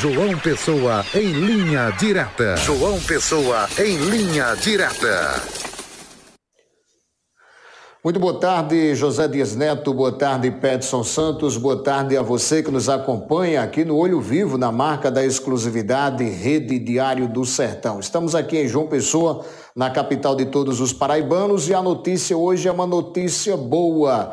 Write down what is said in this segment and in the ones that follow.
João Pessoa em linha direta. João Pessoa em linha direta. Muito boa tarde, José Dias Neto, boa tarde, Pedson Santos, boa tarde a você que nos acompanha aqui no Olho Vivo, na marca da exclusividade Rede Diário do Sertão. Estamos aqui em João Pessoa, na capital de todos os paraibanos, e a notícia hoje é uma notícia boa.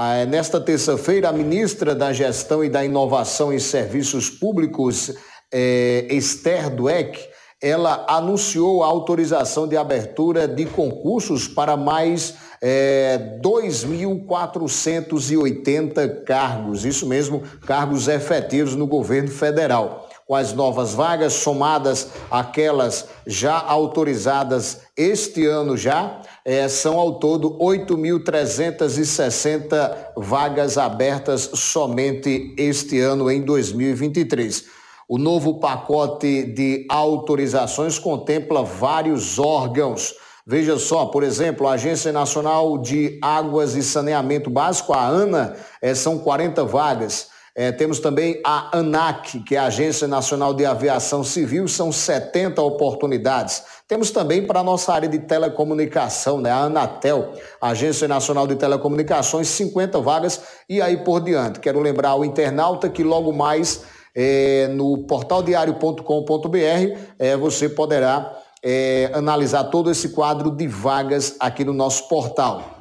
Ah, nesta terça-feira, a ministra da Gestão e da Inovação em Serviços Públicos, é, Esther Dueck, ela anunciou a autorização de abertura de concursos para mais é, 2.480 cargos, isso mesmo, cargos efetivos no governo federal com as novas vagas somadas àquelas já autorizadas este ano já, é, são ao todo 8.360 vagas abertas somente este ano em 2023. O novo pacote de autorizações contempla vários órgãos. Veja só, por exemplo, a Agência Nacional de Águas e Saneamento Básico, a ANA, é, são 40 vagas. É, temos também a ANAC, que é a Agência Nacional de Aviação Civil, são 70 oportunidades. Temos também para a nossa área de telecomunicação, né, a Anatel, Agência Nacional de Telecomunicações, 50 vagas e aí por diante. Quero lembrar ao internauta que logo mais é, no portaldiario.com.br é, você poderá é, analisar todo esse quadro de vagas aqui no nosso portal.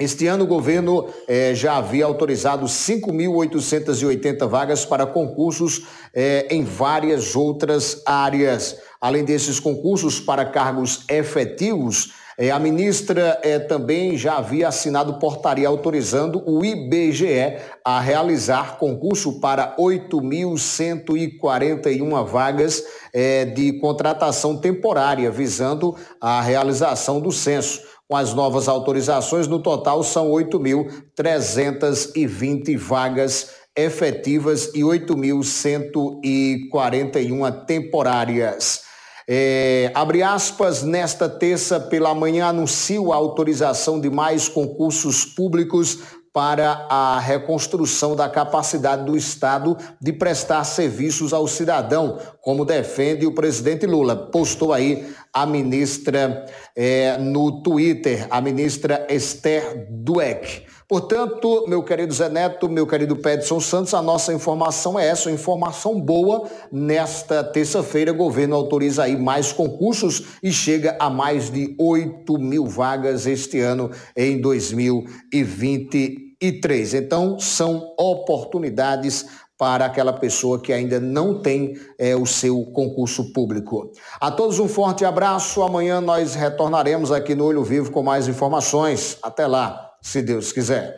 Este ano, o governo eh, já havia autorizado 5.880 vagas para concursos eh, em várias outras áreas. Além desses concursos para cargos efetivos, eh, a ministra também já havia assinado portaria autorizando o IBGE a realizar concurso para 8.141 vagas de contratação temporária, visando a realização do censo. Com as novas autorizações, no total são 8.320 vagas efetivas e 8.141 temporárias. É, abre aspas, nesta terça pela manhã anuncio a autorização de mais concursos públicos para a reconstrução da capacidade do Estado de prestar serviços ao cidadão, como defende o presidente Lula. Postou aí a ministra é, no Twitter, a ministra Esther Dueck. Portanto, meu querido Zé Neto, meu querido Pedson Santos, a nossa informação é essa, informação boa. Nesta terça-feira, o governo autoriza aí mais concursos e chega a mais de 8 mil vagas este ano em 2023. Então, são oportunidades para aquela pessoa que ainda não tem é, o seu concurso público. A todos um forte abraço. Amanhã nós retornaremos aqui no Olho Vivo com mais informações. Até lá, se Deus quiser.